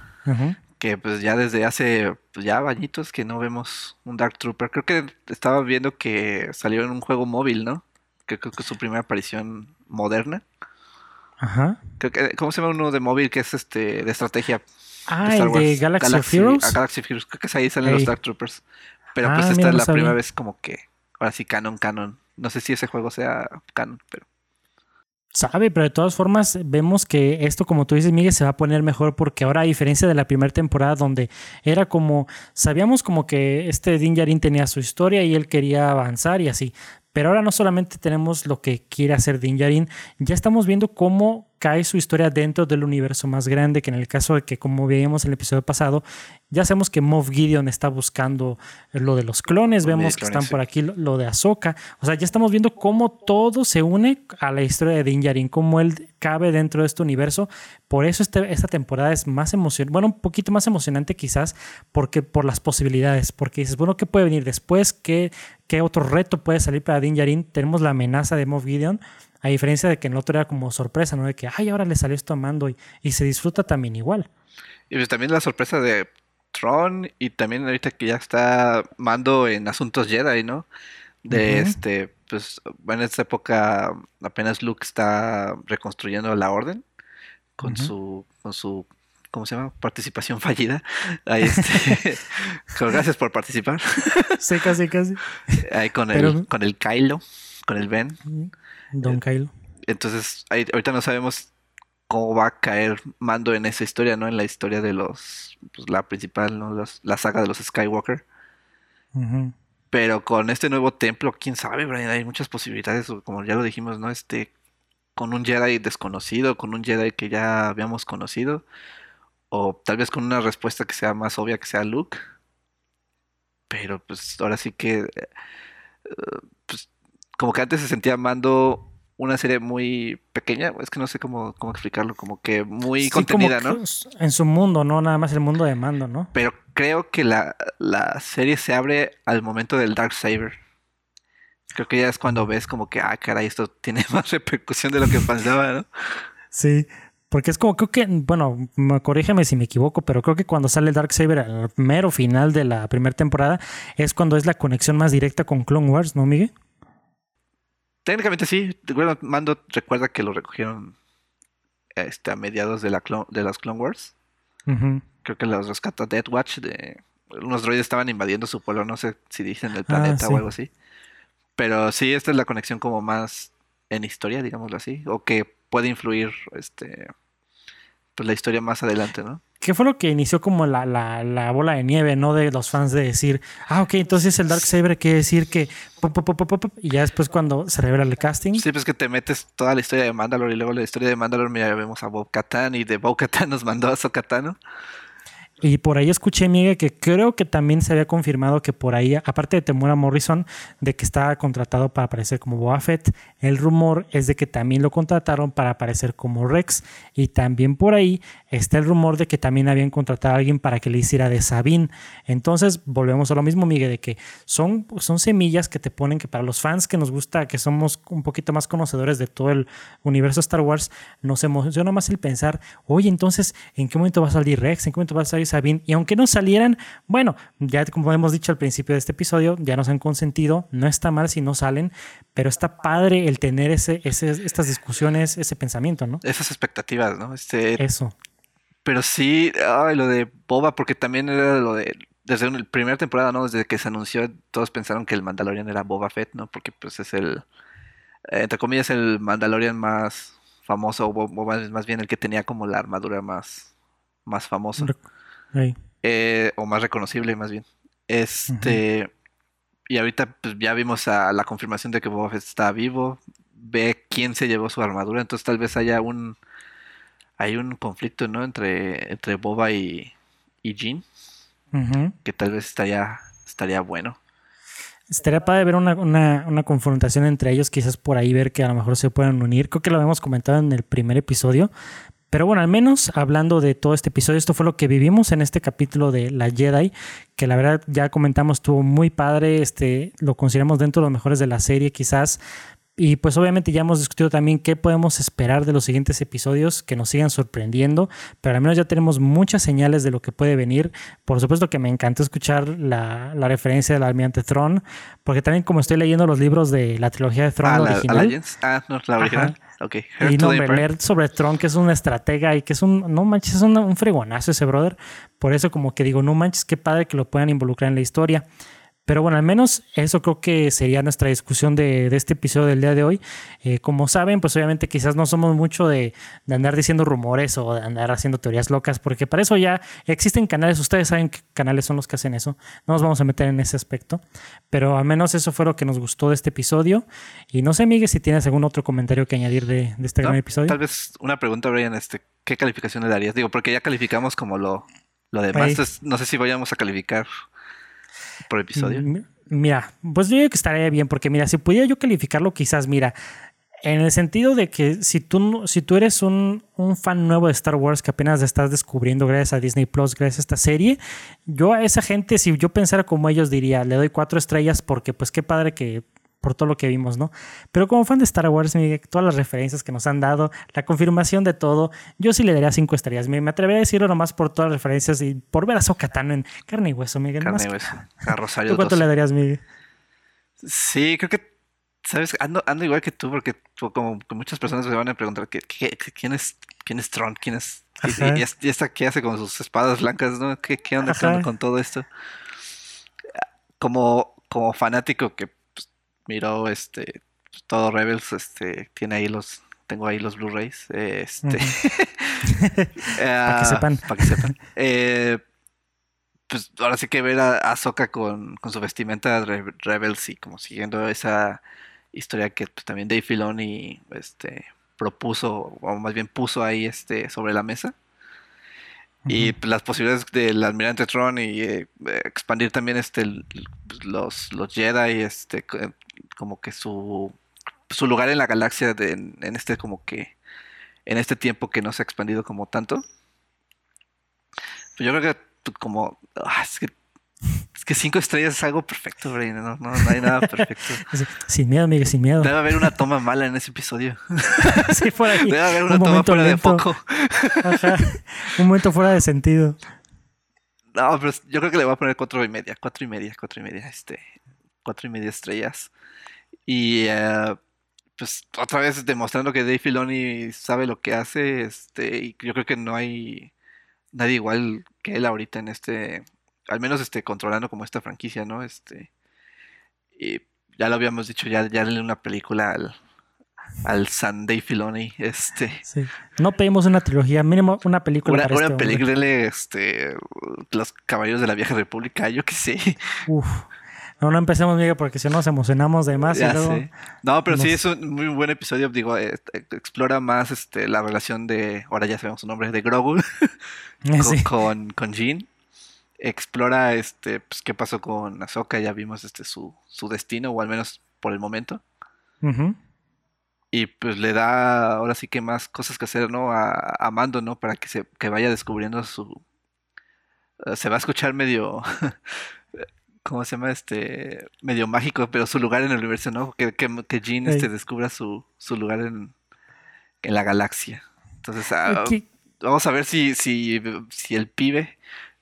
[SPEAKER 2] Que pues ya desde hace pues, ya bañitos que no vemos un Dark Trooper. Creo que estaba viendo que salió en un juego móvil, ¿no? Que creo que es su primera aparición moderna.
[SPEAKER 1] Ajá.
[SPEAKER 2] Creo que, ¿Cómo se llama uno de móvil que es este de estrategia?
[SPEAKER 1] Ah, el de Galaxy, of Heroes.
[SPEAKER 2] Ah, Galaxy Heroes. Creo que ahí salen los Dark Troopers. Pero pues ah, esta es la primera vez como que, ahora sí, canon, canon. No sé si ese juego sea canon, pero...
[SPEAKER 1] Sabe, pero de todas formas vemos que esto, como tú dices, Miguel, se va a poner mejor porque ahora, a diferencia de la primera temporada donde era como, sabíamos como que este Din tenía su historia y él quería avanzar y así, pero ahora no solamente tenemos lo que quiere hacer Din ya estamos viendo cómo cae su historia dentro del universo más grande, que en el caso de que, como veíamos en el episodio pasado, ya sabemos que Moff Gideon está buscando lo de los clones, vemos que están por aquí lo, de Ahsoka, o sea, ya estamos viendo cómo todo se une a la historia de Din Djarin, cómo él cabe dentro de este universo, por eso este, esta temporada es más emocionante, bueno, un poquito más emocionante quizás, porque por las posibilidades, porque dices, bueno, ¿qué puede venir después? ¿Qué, qué otro reto puede salir para Din Djarin? Tenemos la amenaza de Moff Gideon, a diferencia de que en el otro era como sorpresa, ¿no? De que, ay, ahora le salió esto a Mando y, se disfruta también igual.
[SPEAKER 2] Y pues también la sorpresa de Tron y también ahorita que ya está Mando en Asuntos Jedi, ¿no? De este, pues, en esta época apenas Luke está reconstruyendo la orden con su, con su, ¿cómo se llama? Participación fallida. Ahí este, gracias por participar.
[SPEAKER 1] Sí, casi, casi.
[SPEAKER 2] Ahí con el, con el Kylo, con el Ben.
[SPEAKER 1] Don Kylo.
[SPEAKER 2] Entonces, ahorita no sabemos cómo va a caer Mando en esa historia, ¿no? En la historia de los, pues la principal, ¿no? la saga de los Skywalker. Pero con este nuevo templo, quién sabe, Brian, hay muchas posibilidades, como ya lo dijimos, ¿no? Este, con un Jedi desconocido, con un Jedi que ya habíamos conocido, o tal vez con una respuesta que sea más obvia que sea Luke. Pero pues ahora sí que, eh, como que antes se sentía Mando una serie muy pequeña, es que no sé cómo, cómo explicarlo, como que muy contenida, ¿no?
[SPEAKER 1] En su mundo, ¿no? Nada más el mundo de Mando, ¿no?
[SPEAKER 2] Pero creo que la, serie se abre al momento del Dark Saber. Creo que ya es cuando ves como que, ah, caray, esto tiene más repercusión de lo que pensaba, ¿no?
[SPEAKER 1] Sí, porque es como, creo que, bueno, corrígeme si me equivoco, pero creo que cuando sale el Dark Saber al mero final de la primera temporada es cuando es la conexión más directa con Clone Wars, ¿no, Miguel?
[SPEAKER 2] Técnicamente sí. Mando recuerda que lo recogieron este, a mediados de, la de las Clone Wars. Creo que los rescata Death Watch. De, unos droides estaban invadiendo su pueblo. No sé si dicen el ah, planeta o algo así. Pero sí, esta es la conexión como más en historia, digámoslo así. O que puede influir este pues la historia más adelante, ¿no?
[SPEAKER 1] ¿Qué fue lo que inició como la, la, bola de nieve, no? De los fans de decir, ah, ok, entonces el Dark Saber quiere decir que. y ya después cuando se revela el casting.
[SPEAKER 2] Sí, pues que te metes toda la historia de Mandalore y luego la historia de Mandalore, mira, vemos a Bob Katan y de Bob Katan nos mandó a Sokatano.
[SPEAKER 1] Y por ahí escuché, Miguel, que creo que también se había confirmado que por ahí, aparte de Temura Morrison, de que estaba contratado para aparecer como Boba Fett, el rumor es de que también lo contrataron para aparecer como Rex. Y también por ahí está el rumor de que también habían contratado a alguien para que le hiciera de Sabine. Entonces, volvemos a lo mismo, Miguel, de que son, son semillas que te ponen que para los fans que nos gusta, que somos un poquito más conocedores de todo el universo Star Wars, nos emociona más el pensar, oye, entonces, ¿en qué momento va a salir Rex? ¿En qué momento va a salir Sabine. Y aunque no salieran, bueno, ya como hemos dicho al principio de este episodio, ya nos han consentido. No está mal si no salen, pero está padre el tener ese, estas discusiones, ese pensamiento, ¿no?
[SPEAKER 2] Esas expectativas, ¿no? Este,
[SPEAKER 1] Eso.
[SPEAKER 2] Pero sí, lo de Boba, porque también era lo de. Desde la primera temporada, ¿no? Desde que se anunció, todos pensaron que el Mandalorian era Boba Fett, ¿no? Porque pues es el. Entre comillas, el Mandalorian más famoso, o más bien el que tenía como la armadura más, más famosa. Eh, o más reconocible, más bien. Este. Y ahorita pues, ya vimos a la confirmación de que Boba Fett está vivo. Ve quién se llevó su armadura. Entonces tal vez haya un. Hay un conflicto, ¿no? Entre, entre Boba y, y Jean. Que tal vez estaría, estaría bueno.
[SPEAKER 1] Estaría padre ver una, una, una, confrontación entre ellos, quizás por ahí ver que a lo mejor se puedan unir. Creo que lo habíamos comentado en el primer episodio, pero bueno, al menos hablando de todo este episodio, esto fue lo que vivimos en este capítulo de La Jedi, que la verdad ya comentamos, estuvo muy padre, este, lo consideramos dentro de los mejores de la serie quizás, Y pues obviamente ya hemos discutido también qué podemos esperar de los siguientes episodios que nos sigan sorprendiendo, pero al menos ya tenemos muchas señales de lo que puede venir. Por supuesto que me encantó escuchar la, la referencia del almirante Throne, porque también como estoy leyendo los libros de la trilogía de Throne
[SPEAKER 2] Ah, la,
[SPEAKER 1] original.
[SPEAKER 2] Alliance. Ah, no, la original. Ok.
[SPEAKER 1] Y no, leer sobre Tron, que es un estratega y que es un, no manches, es un, un fregonazo ese brother. Por eso como que digo, no manches, qué padre que lo puedan involucrar en la historia. Pero bueno, al menos eso creo que sería nuestra discusión de, de este episodio del día de hoy. Eh, como saben, pues obviamente quizás no somos mucho de, de andar diciendo rumores o de andar haciendo teorías locas, porque para eso ya existen canales, ustedes saben qué canales son los que hacen eso. No nos vamos a meter en ese aspecto, pero al menos eso fue lo que nos gustó de este episodio. Y no sé, Miguel, si tienes algún otro comentario que añadir de, de este
[SPEAKER 2] ¿No?
[SPEAKER 1] gran episodio.
[SPEAKER 2] Tal vez una pregunta, Brian, este, ¿qué calificación le darías? Digo, porque ya calificamos como lo, lo demás, entonces no sé si vayamos a calificar por episodio.
[SPEAKER 1] Mm, Mira, pues yo digo que estaría bien, porque mira, si pudiera yo calificarlo, quizás, mira, en el sentido de que si tú, si tú eres un, un fan nuevo de Star Wars que apenas estás descubriendo gracias a Disney Plus, gracias a esta serie, yo a esa gente, si yo pensara como ellos, diría, le doy cuatro estrellas porque pues qué padre que por todo lo que vimos, ¿no? Pero como fan de Star Wars, Miguel, todas las referencias que nos han dado, la confirmación de todo, yo sí le daría cinco estrellas. Me, me atrevería a decirlo nomás por todas las referencias y por ver a Sokatano en carne y hueso, Miguel.
[SPEAKER 2] Carne y hueso. A Rosario
[SPEAKER 1] ¿Tú cuánto
[SPEAKER 2] 12.
[SPEAKER 1] le darías, Miguel?
[SPEAKER 2] Sí, creo que, ¿sabes? Ando, ando igual que tú, porque tú, como que muchas personas se van a preguntar ¿qué, qué- qué- quién es quién es Tron, quién es y, y, y esta qué hace con sus espadas blancas, ¿no? ¿Qué, qué onda, con todo esto? Como, como fanático que miró este todo Rebels, este tiene ahí los tengo ahí los Blu-rays, este
[SPEAKER 1] Para que sepan.
[SPEAKER 2] para que sepan. Eh, pues ahora sí que ver a Ahsoka con, con su vestimenta de Re- Rebels y como siguiendo esa historia que pues, también Dave Filoni este, propuso, o más bien puso ahí este, sobre la mesa. Y pues, las posibilidades del Almirante Tron y eh, expandir también este pues, los, los Jedi, este, como que su, su lugar en la galaxia de- en, en este como que en este tiempo que no se ha expandido como tanto. Yo creo que como ah, es que es que cinco estrellas es algo perfecto, Bray, no, no, no hay nada perfecto.
[SPEAKER 1] Sin miedo, Miguel, sin miedo.
[SPEAKER 2] Debe haber una toma mala en ese episodio.
[SPEAKER 1] sí, por ahí.
[SPEAKER 2] Debe haber
[SPEAKER 1] Un
[SPEAKER 2] una toma fuera de
[SPEAKER 1] lento.
[SPEAKER 2] foco.
[SPEAKER 1] Ajá. Un momento fuera de sentido.
[SPEAKER 2] No, pero yo creo que le voy a poner cuatro y media, cuatro y media, cuatro y media, este, cuatro y media estrellas. Y eh, pues otra vez demostrando que Dave Filoni sabe lo que hace, este, y yo creo que no hay nadie igual que él ahorita en este, al menos este, controlando como esta franquicia, ¿no? Este, y ya lo habíamos dicho, ya, ya en una película al, al San Dave Filoni, este.
[SPEAKER 1] Sí. No pedimos una trilogía, mínimo una película
[SPEAKER 2] Una,
[SPEAKER 1] para
[SPEAKER 2] una
[SPEAKER 1] este
[SPEAKER 2] película, este, los caballeros de la vieja república, yo qué sé.
[SPEAKER 1] Uf. No, no empecemos, Miguel, porque si no nos emocionamos de más
[SPEAKER 2] Ya
[SPEAKER 1] y luego...
[SPEAKER 2] sé. No, pero sí es un muy buen episodio. Digo, eh, eh, explora más este, la relación de, ahora ya sabemos su nombre, de Grogu con,
[SPEAKER 1] Sí.
[SPEAKER 2] con, con Jean. Explora este, pues, qué pasó con Ahsoka, ya vimos este, su, su destino, o al menos por el momento. Y pues le da ahora sí que más cosas que hacer, ¿no? A, a Mando, ¿no? Para que se que vaya descubriendo su. eh, se va a escuchar medio. ¿Cómo se llama? Este. medio mágico, pero su lugar en el universo, ¿no? Que, que, que Jean
[SPEAKER 1] Ey.
[SPEAKER 2] este, descubra su, su lugar en, en la galaxia. Entonces, ah, vamos a ver si, si, si el pibe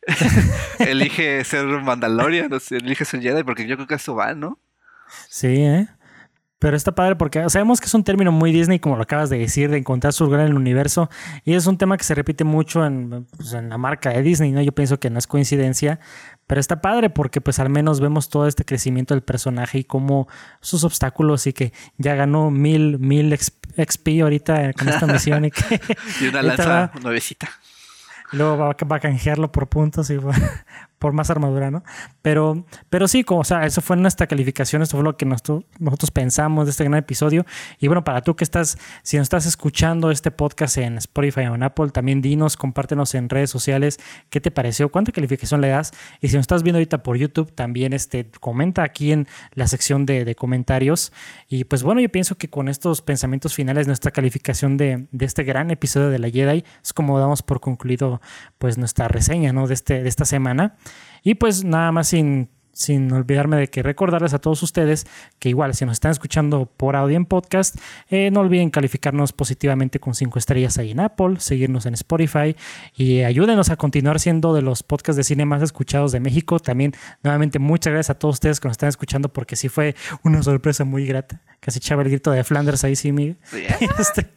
[SPEAKER 2] elige ser Mandalorian, o si elige ser Jedi, porque yo creo que eso va, ¿no?
[SPEAKER 1] Sí, ¿eh? Pero está padre porque sabemos que es un término muy Disney, como lo acabas de decir, de encontrar su lugar en el universo. Y es un tema que se repite mucho en, pues, en la marca de Disney, ¿no? Yo pienso que no es coincidencia. Pero está padre porque pues al menos vemos todo este crecimiento del personaje y cómo sus obstáculos y que ya ganó mil, mil XP ahorita con esta misión y que
[SPEAKER 2] Y una lanza
[SPEAKER 1] va-
[SPEAKER 2] nuevecita.
[SPEAKER 1] Luego va, va a canjearlo por puntos y por, por más armadura, ¿no? Pero, pero sí, como, o sea, eso fue nuestra calificación, esto fue lo que nosotros, nosotros pensamos de este gran episodio. Y bueno, para tú que estás, si nos estás escuchando este podcast en Spotify o en Apple, también dinos, compártenos en redes sociales qué te pareció, cuánta calificación le das. Y si nos estás viendo ahorita por YouTube, también este, comenta aquí en la sección de, comentarios. Y pues bueno, yo pienso que con estos pensamientos finales, nuestra calificación de, de este gran episodio de la Jedi es como damos por concluido pues nuestra reseña ¿no? de, este, de esta semana. Y pues nada más sin, sin olvidarme de que recordarles a todos ustedes que igual si nos están escuchando por audio en podcast, eh, no olviden calificarnos positivamente con cinco estrellas ahí en Apple, seguirnos en Spotify y ayúdenos a continuar siendo de los podcasts de cine más escuchados de México. También nuevamente muchas gracias a todos ustedes que nos están escuchando porque sí fue una sorpresa muy grata. Casi echaba el grito de Flanders ahí sí, Miguel.
[SPEAKER 2] Este,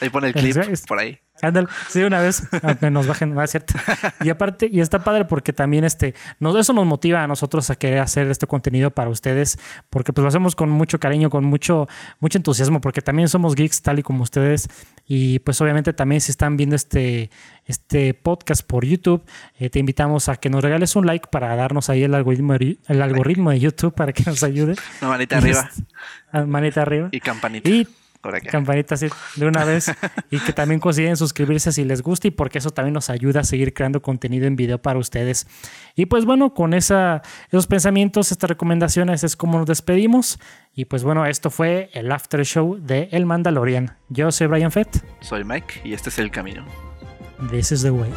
[SPEAKER 2] ahí pone el clip por ahí.
[SPEAKER 1] Ándale, sí, una vez, aunque nos bajen, no es cierto. Y aparte, y está padre porque también este, nos, eso nos motiva a nosotros a querer hacer este contenido para ustedes, porque pues lo hacemos con mucho cariño, con mucho, mucho entusiasmo, porque también somos geeks tal y como ustedes. Y pues obviamente también si están viendo este, este podcast por YouTube, eh, te invitamos a que nos regales un like para darnos ahí el algoritmo, el algoritmo de YouTube para que nos ayude.
[SPEAKER 2] Una manita arriba.
[SPEAKER 1] Ah, manita arriba.
[SPEAKER 2] Y campanita.
[SPEAKER 1] Y campanita así de una vez y que también consideren suscribirse si les gusta y porque eso también nos ayuda a seguir creando contenido en video para ustedes. Y pues bueno, con esa, esos pensamientos, estas recomendaciones es como nos despedimos. Y pues bueno, esto fue el after show de El Mandalorian. Yo soy Brian Fett.
[SPEAKER 2] Soy Mike y este es el camino.
[SPEAKER 1] This is the way.